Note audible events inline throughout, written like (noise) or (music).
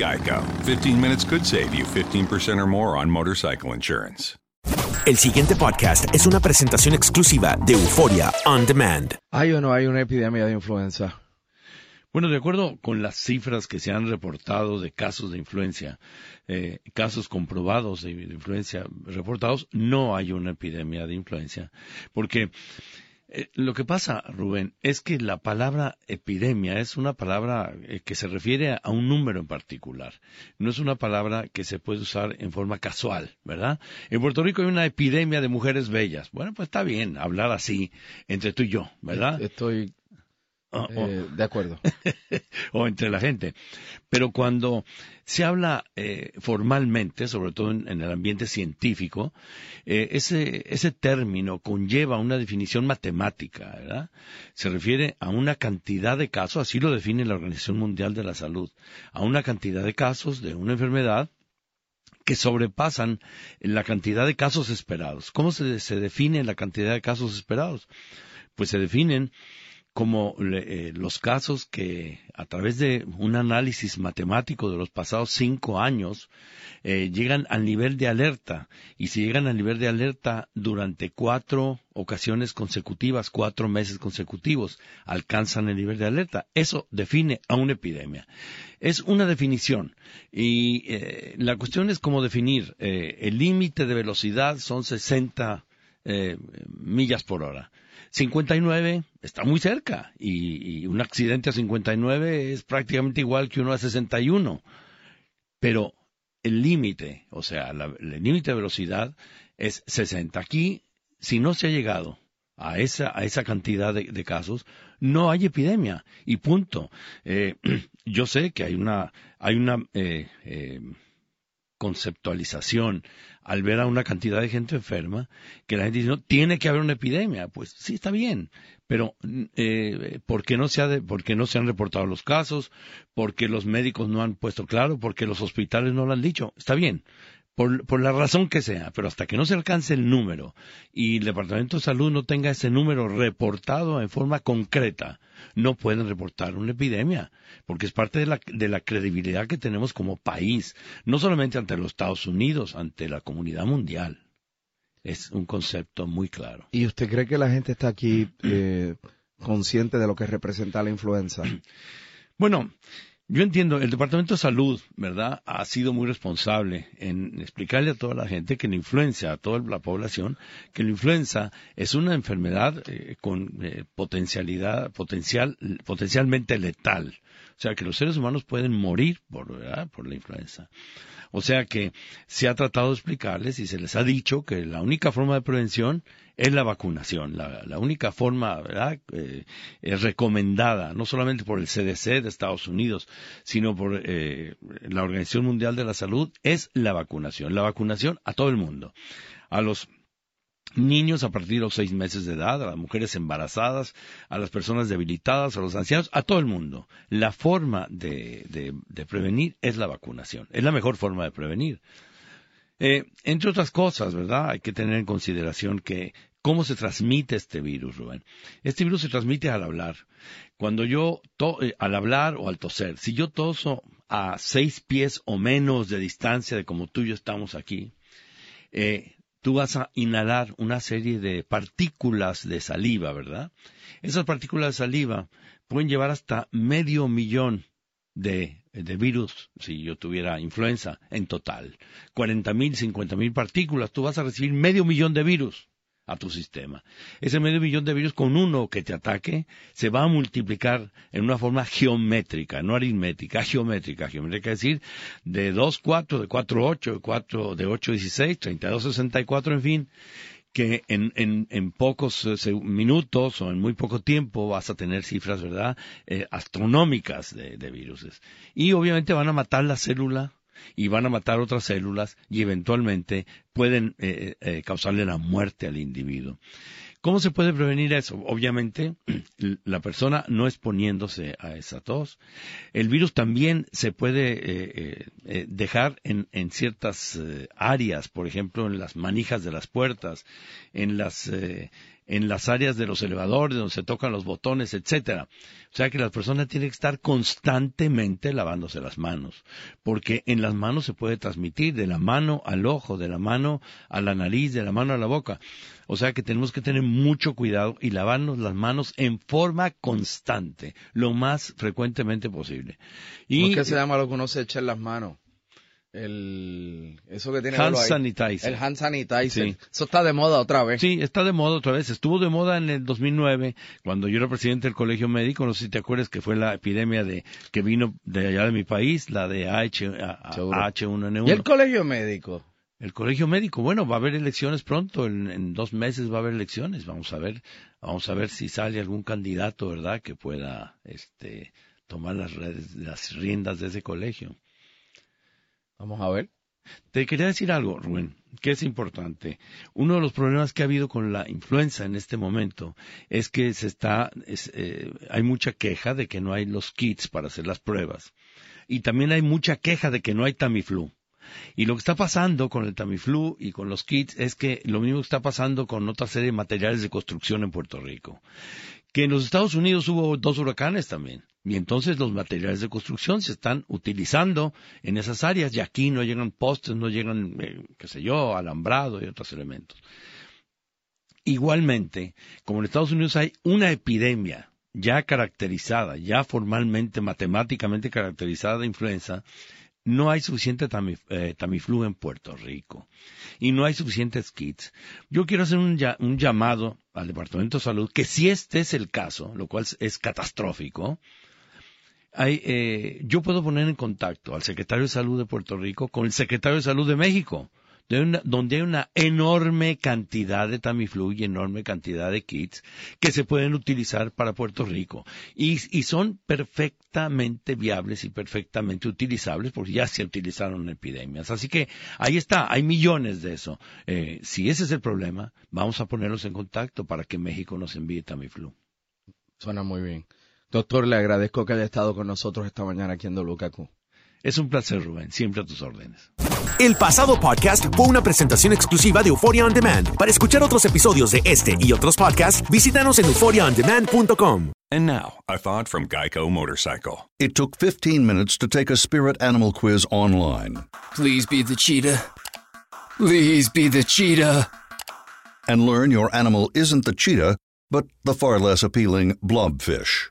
Geico. 15 minutes could save you 15% or more on motorcycle insurance. El siguiente podcast es una presentación exclusiva de Euforia On Demand. ¿Hay o no hay una epidemia de influenza? Bueno, de acuerdo con las cifras que se han reportado de casos de influencia, eh, casos comprobados de, de influencia reportados, no hay una epidemia de influencia. Porque eh, lo que pasa, Rubén, es que la palabra epidemia es una palabra eh, que se refiere a un número en particular. No es una palabra que se puede usar en forma casual, ¿verdad? En Puerto Rico hay una epidemia de mujeres bellas. Bueno, pues está bien hablar así entre tú y yo, ¿verdad? Estoy Oh, eh, de acuerdo. (laughs) o entre la gente. Pero cuando se habla eh, formalmente, sobre todo en, en el ambiente científico, eh, ese, ese término conlleva una definición matemática, ¿verdad? Se refiere a una cantidad de casos, así lo define la Organización Mundial de la Salud, a una cantidad de casos de una enfermedad que sobrepasan la cantidad de casos esperados. ¿Cómo se, se define la cantidad de casos esperados? Pues se definen como eh, los casos que a través de un análisis matemático de los pasados cinco años eh, llegan al nivel de alerta y si llegan al nivel de alerta durante cuatro ocasiones consecutivas, cuatro meses consecutivos, alcanzan el nivel de alerta. Eso define a una epidemia. Es una definición y eh, la cuestión es cómo definir. el límite de velocidad son 60 millas por hora. 59 está muy cerca y, un accidente a 59 es prácticamente igual que uno a 61. Pero el límite, o sea, la, el límite de velocidad es 60. Aquí, si no se ha llegado a esa, a esa cantidad de, de casos, no hay epidemia y punto. Eh, (clears throat) yo sé que hay una, hay una eh, eh, conceptualización al ver a una cantidad de gente enferma, que la gente dice, no, tiene que haber una epidemia. Pues sí, está bien, pero eh, ¿por, qué no se ha de, ¿por qué no se han reportado los casos? ¿Por qué los médicos no han puesto claro? ¿Por qué los hospitales no lo han dicho? Está bien, por, por, la razón que sea, pero hasta que no se alcance el número y el Departamento de Salud no tenga ese número reportado en forma concreta, no pueden reportar una epidemia, porque es parte de la, de la credibilidad que tenemos como país, no solamente ante los Estados Unidos, ante la comunidad mundial. Es un concepto muy claro. ¿Y usted cree que la gente está aquí eh, consciente de lo que representa la influenza? Bueno, Yo entiendo, el Departamento de Salud, ¿verdad?, ha sido muy responsable en explicarle a toda la gente que la influenza, a toda la población, que la influenza es una enfermedad eh, con eh, potencialidad, potencial, potencialmente letal. O sea, que los seres humanos pueden morir por, ¿verdad? por la influenza. O sea que se ha tratado de explicarles y se les ha dicho que la única forma de prevención es la vacunación. La, única forma ¿verdad? Eh, recomendada, no solamente por el CDC de Estados Unidos, sino por eh, la Organización Mundial de la Salud, es la vacunación. La vacunación a todo el mundo. A los niños a partir de los seis meses de edad, a las mujeres embarazadas, a las personas debilitadas, a los ancianos, a todo el mundo. La forma de, de, prevenir es la vacunación. Es la mejor forma de prevenir. Eh, entre otras cosas, ¿verdad? Hay que tener en consideración que cómo se transmite este virus, Rubén. Este virus se transmite al hablar. Cuando yo, eh, al hablar o al toser, si yo toso a seis pies o menos de distancia de como tú y yo estamos aquí, eh, tú vas a inhalar una serie de partículas de saliva, ¿verdad? Esas partículas de saliva pueden llevar hasta medio millón de, de virus, si yo tuviera influenza, en total. 40 mil, 50 mil partículas, tú vas a recibir medio millón de virus a tu sistema. Ese medio millón de virus con uno que te ataque se va a multiplicar en una forma geométrica, no aritmética, (laughs) geométrica. Geométrica es decir, de 2, 4, de 4, 8, de 4, de 8, 16, 32, 64, en fin, que en, en, pocos eh, minutos o en muy poco tiempo vas a tener cifras, ¿verdad?, eh, astronómicas de, de virus. Y obviamente van a matar la célula y van a matar otras células y eventualmente pueden eh, eh, causarle la muerte al individuo. ¿Cómo se puede prevenir eso? Obviamente, (clears throat) la persona no exponiéndose a esa tos. El virus también se puede eh, dejar en, en ciertas áreas, por ejemplo, en las manijas de las puertas, en las en las áreas de los elevadores donde se tocan los botones, etcétera. O sea que las personas tienen que estar constantemente lavándose las manos, porque en las manos se puede transmitir de la mano al ojo, de la mano a la nariz, de la mano a la boca. O sea que tenemos que tener mucho cuidado y lavarnos las manos en forma constante, lo más frecuentemente posible. Y, ¿Cómo es que se llama lo que uno se echa en las manos? El eso que tiene hand sanitizer. El hand sanitizer. Eso está de moda otra vez. Sí, está de moda otra vez. Estuvo de moda en el 2009 cuando yo era presidente del Colegio Médico, no sé si te acuerdas que fue la epidemia de que vino de allá de mi país, la de H, 1 n 1 ¿Y el Colegio Médico? El Colegio Médico, bueno, va a haber elecciones pronto, en, en, dos meses va a haber elecciones, vamos a ver, vamos a ver si sale algún candidato, ¿verdad?, que pueda este tomar las, las riendas de ese colegio. Vamos a ver. Te quería decir algo, Rubén, que es importante. Uno de los problemas que ha habido con la influenza en este momento es que se está, eh, hay mucha queja de que no hay los kits para hacer las pruebas. Y también hay mucha queja de que no hay Tamiflu. Y lo que está pasando con el Tamiflu y con los kits es que lo mismo está pasando con otra serie de materiales de construcción en Puerto Rico. Que en los Estados Unidos hubo dos huracanes también. Y entonces los materiales de construcción se están utilizando en esas áreas y aquí no llegan postes, no llegan, eh, qué sé yo, alambrado y otros elementos. Igualmente, como en Estados Unidos hay una epidemia ya caracterizada, ya formalmente, matemáticamente caracterizada de influenza, no hay suficiente eh, Tamiflu en Puerto Rico y no hay suficientes kits. Yo quiero hacer un, un, llamado al Departamento de Salud que si este es el caso, lo cual es catastrófico, eh, yo puedo poner en contacto al secretario de Salud de Puerto Rico con el secretario de Salud de México, donde hay una enorme cantidad de Tamiflu y enorme cantidad de kits que se pueden utilizar para Puerto Rico. Y, son perfectamente viables y perfectamente utilizables porque ya se utilizaron en epidemias. Así que ahí está, hay millones de eso. Eh, si ese es el problema, vamos a ponerlos en contacto para que México nos envíe Tamiflu. Suena muy bien. Doctor, le agradezco que haya estado con nosotros esta mañana aquí en WKQ. Es un placer, Rubén. Siempre a tus órdenes. El pasado podcast fue una presentación exclusiva de Euphoria On Demand. Para escuchar otros episodios de este y otros podcasts, visítanos en euphoriaondemand.com. And now, a thought from Geico Motorcycle. It took 15 minutes to take a spirit animal quiz online. Please be the cheetah. Please be the cheetah. And learn your animal isn't the cheetah, but the far less appealing blobfish.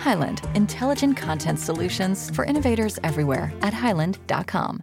Highland, intelligent content solutions for innovators everywhere at highland.com.